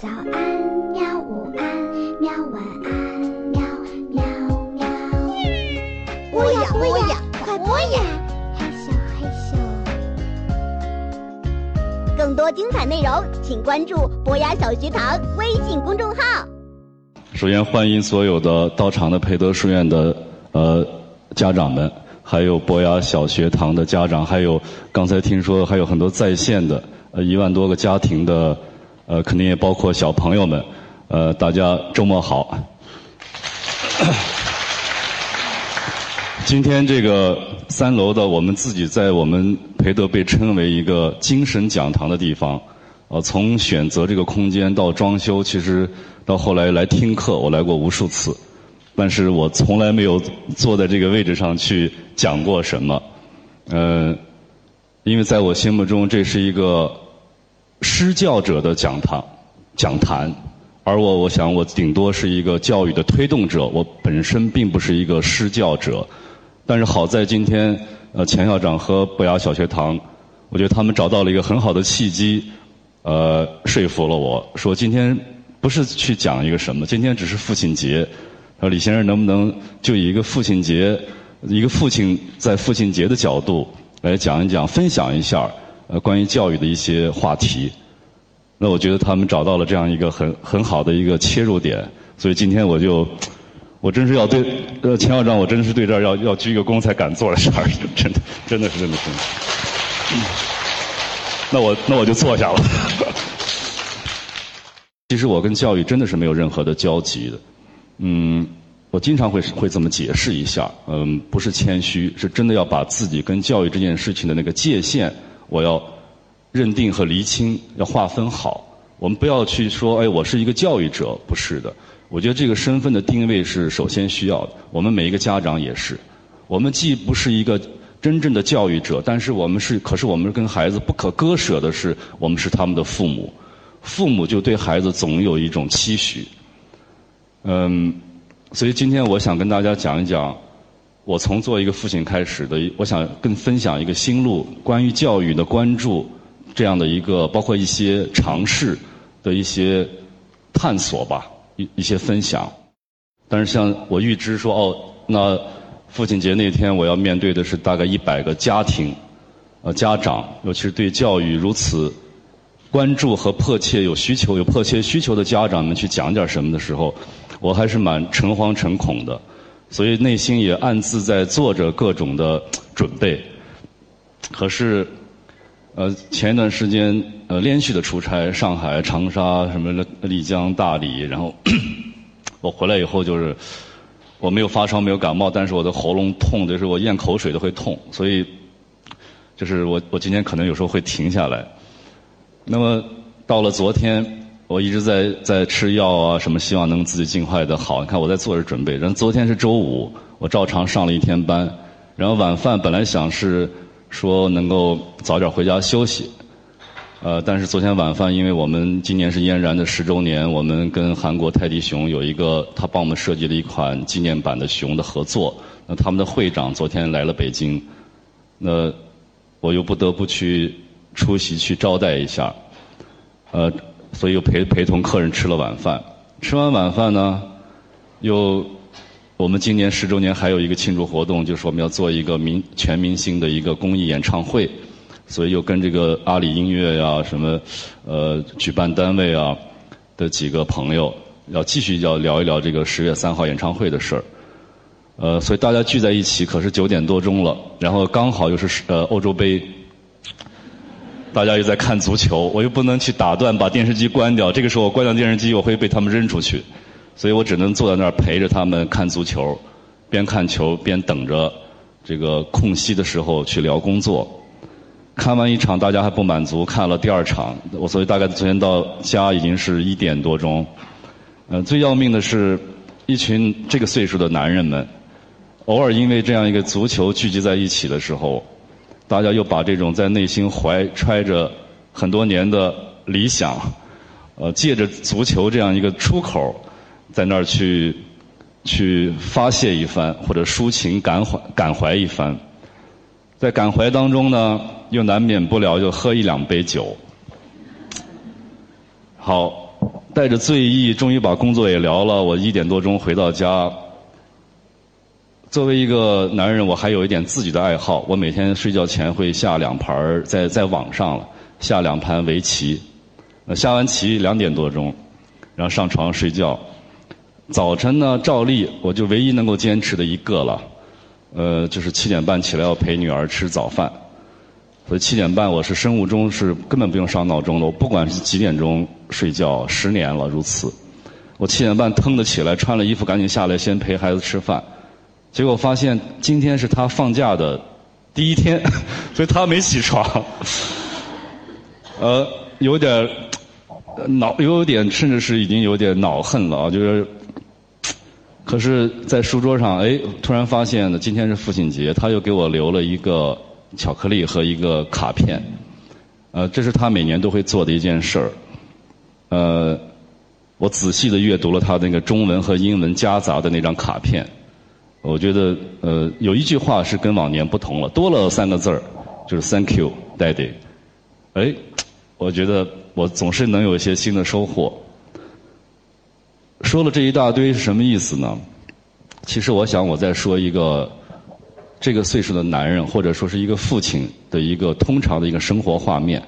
早安喵，午安喵，晚安喵喵喵。播呀播呀，快播呀！嘿咻嘿咻。更多精彩内容，请关注博雅小学堂微信公众号。首先欢迎所有的到场的培德书院的呃家长们，还有博雅小学堂的家长，还有刚才听说还有很多在线的呃一万多个家庭的呃肯定也包括小朋友们，呃大家周末好。今天这个三楼的，我们自己在我们培德被称为一个精神讲堂的地方。呃，从选择这个空间到装修，其实到后来来听课，我来过无数次，但是我从来没有坐在这个位置上去讲过什么。呃，因为在我心目中，这是一个施教者的讲堂、讲坛，而我，我想我顶多是一个教育的推动者，我本身并不是一个施教者。但是好在今天，呃，钱校长和博雅小学堂，我觉得他们找到了一个很好的契机，呃，说服了我说今天不是去讲一个什么，今天只是父亲节，说李先生能不能就以一个父亲节，一个父亲在父亲节的角度来讲一讲，分享一下呃关于教育的一些话题。那我觉得他们找到了这样一个很很好的一个切入点，所以今天我就。我真是要对呃钱校长，我真是对这儿要要鞠一个躬才敢坐在这儿，真的真的是真的是。那我那我就坐下了。其实我跟教育真的是没有任何的交集的，嗯，我经常会会这么解释一下，嗯，不是谦虚，是真的要把自己跟教育这件事情的那个界限，我要认定和厘清，要划分好。我们不要去说，哎，我是一个教育者，不是的。我觉得这个身份的定位是首先需要的。我们每一个家长也是，我们既不是一个真正的教育者，但是我们是，可是我们跟孩子不可割舍的是，我们是他们的父母。父母就对孩子总有一种期许。嗯，所以今天我想跟大家讲一讲，我从做一个父亲开始的，我想跟分享一个心路，关于教育的关注，这样的一个包括一些尝试的一些探索吧。一一些分享，但是像我预知说哦，那父亲节那天我要面对的是大概一百个家庭，呃家长，尤其是对教育如此关注和迫切有需求、有迫切需求的家长们去讲点什么的时候，我还是蛮诚惶诚恐的，所以内心也暗自在做着各种的准备。可是，呃前一段时间。呃，连续的出差，上海、长沙，什么丽江、大理，然后 我回来以后就是，我没有发烧，没有感冒，但是我的喉咙痛，就是我咽口水都会痛，所以就是我我今天可能有时候会停下来。那么到了昨天，我一直在在吃药啊，什么希望能自己尽快的好。你看我在做着准备。然后昨天是周五，我照常上了一天班，然后晚饭本来想是说能够早点回家休息。呃，但是昨天晚饭，因为我们今年是嫣然的十周年，我们跟韩国泰迪熊有一个，他帮我们设计了一款纪念版的熊的合作。那他们的会长昨天来了北京，那我又不得不去出席去招待一下，呃，所以又陪陪同客人吃了晚饭。吃完晚饭呢，又我们今年十周年还有一个庆祝活动，就是我们要做一个明全明星的一个公益演唱会。所以又跟这个阿里音乐呀，什么呃举办单位啊的几个朋友，要继续要聊一聊这个十月三号演唱会的事儿。呃，所以大家聚在一起，可是九点多钟了，然后刚好又是呃欧洲杯，大家又在看足球，我又不能去打断，把电视机关掉。这个时候我关掉电视机，我会被他们扔出去，所以我只能坐在那儿陪着他们看足球，边看球边等着这个空隙的时候去聊工作。看完一场，大家还不满足，看了第二场。我所以大概昨天到家已经是一点多钟。呃，最要命的是，一群这个岁数的男人们，偶尔因为这样一个足球聚集在一起的时候，大家又把这种在内心怀揣着很多年的理想，呃，借着足球这样一个出口，在那儿去去发泄一番，或者抒情感怀感怀一番。在感怀当中呢。又难免不了就喝一两杯酒。好，带着醉意，终于把工作也聊了。我一点多钟回到家。作为一个男人，我还有一点自己的爱好。我每天睡觉前会下两盘在在网上了下两盘围棋。下完棋两点多钟，然后上床睡觉。早晨呢，照例我就唯一能够坚持的一个了，呃，就是七点半起来要陪女儿吃早饭。所以七点半我是生物钟是根本不用上闹钟的，我不管是几点钟睡觉，十年了如此。我七点半腾的起来，穿了衣服赶紧下来先陪孩子吃饭。结果发现今天是他放假的第一天，所以他没起床。呃，有点恼，有点甚至是已经有点恼恨了啊，就是。可是，在书桌上，哎，突然发现呢，今天是父亲节，他又给我留了一个巧克力和一个卡片，呃，这是他每年都会做的一件事儿。呃，我仔细的阅读了他那个中文和英文夹杂的那张卡片，我觉得，呃，有一句话是跟往年不同了，多了三个字儿，就是 “Thank you, Daddy”。哎，我觉得我总是能有一些新的收获。说了这一大堆是什么意思呢？其实我想我在说一个这个岁数的男人，或者说是一个父亲的一个通常的一个生活画面。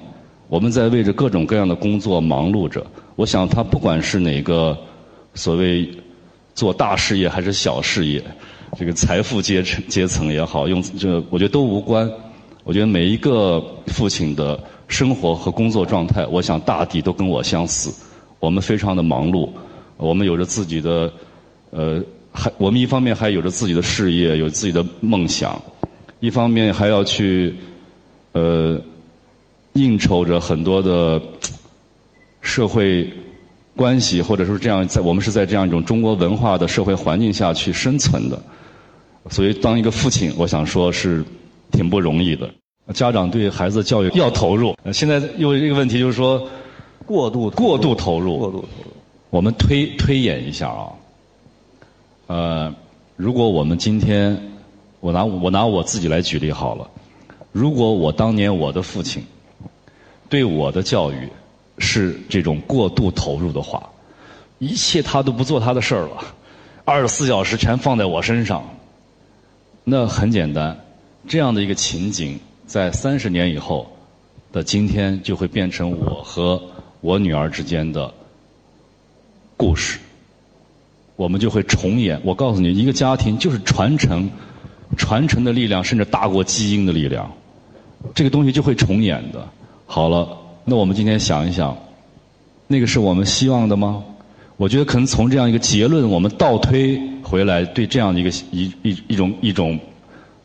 我们在为着各种各样的工作忙碌着。我想他不管是哪个所谓做大事业还是小事业，这个财富阶层阶层也好，用这我觉得都无关。我觉得每一个父亲的生活和工作状态，我想大抵都跟我相似。我们非常的忙碌。我们有着自己的，呃，还我们一方面还有着自己的事业，有自己的梦想，一方面还要去，呃，应酬着很多的社会关系，或者说这样，在我们是在这样一种中国文化的社会环境下去生存的，所以当一个父亲，我想说是挺不容易的。家长对孩子教育要投入，现在又一个问题就是说，过度过度投入，过度投入。我们推推演一下啊，呃，如果我们今天，我拿我拿我自己来举例好了，如果我当年我的父亲对我的教育是这种过度投入的话，一切他都不做他的事儿了，二十四小时全放在我身上，那很简单，这样的一个情景，在三十年以后的今天就会变成我和我女儿之间的。故事，我们就会重演。我告诉你，一个家庭就是传承，传承的力量甚至大过基因的力量，这个东西就会重演的。好了，那我们今天想一想，那个是我们希望的吗？我觉得可能从这样一个结论，我们倒推回来，对这样的一个一一一种一种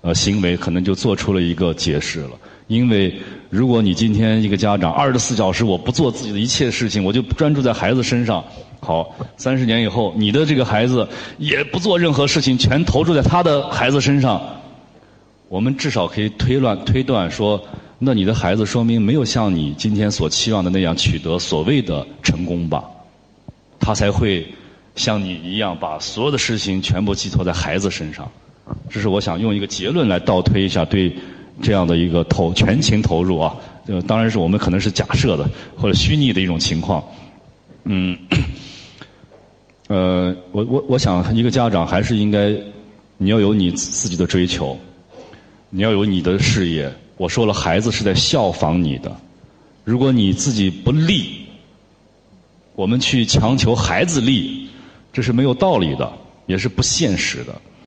呃行为，可能就做出了一个解释了。因为如果你今天一个家长二十四小时我不做自己的一切事情，我就专注在孩子身上。好，三十年以后，你的这个孩子也不做任何事情，全投注在他的孩子身上。我们至少可以推断推断说，那你的孩子说明没有像你今天所期望的那样取得所谓的成功吧？他才会像你一样把所有的事情全部寄托在孩子身上。这是我想用一个结论来倒推一下对这样的一个投全情投入啊。呃，当然是我们可能是假设的或者虚拟的一种情况。嗯。呃，我我我想，一个家长还是应该，你要有你自己的追求，你要有你的事业。我说了，孩子是在效仿你的。如果你自己不立，我们去强求孩子立，这是没有道理的，也是不现实的。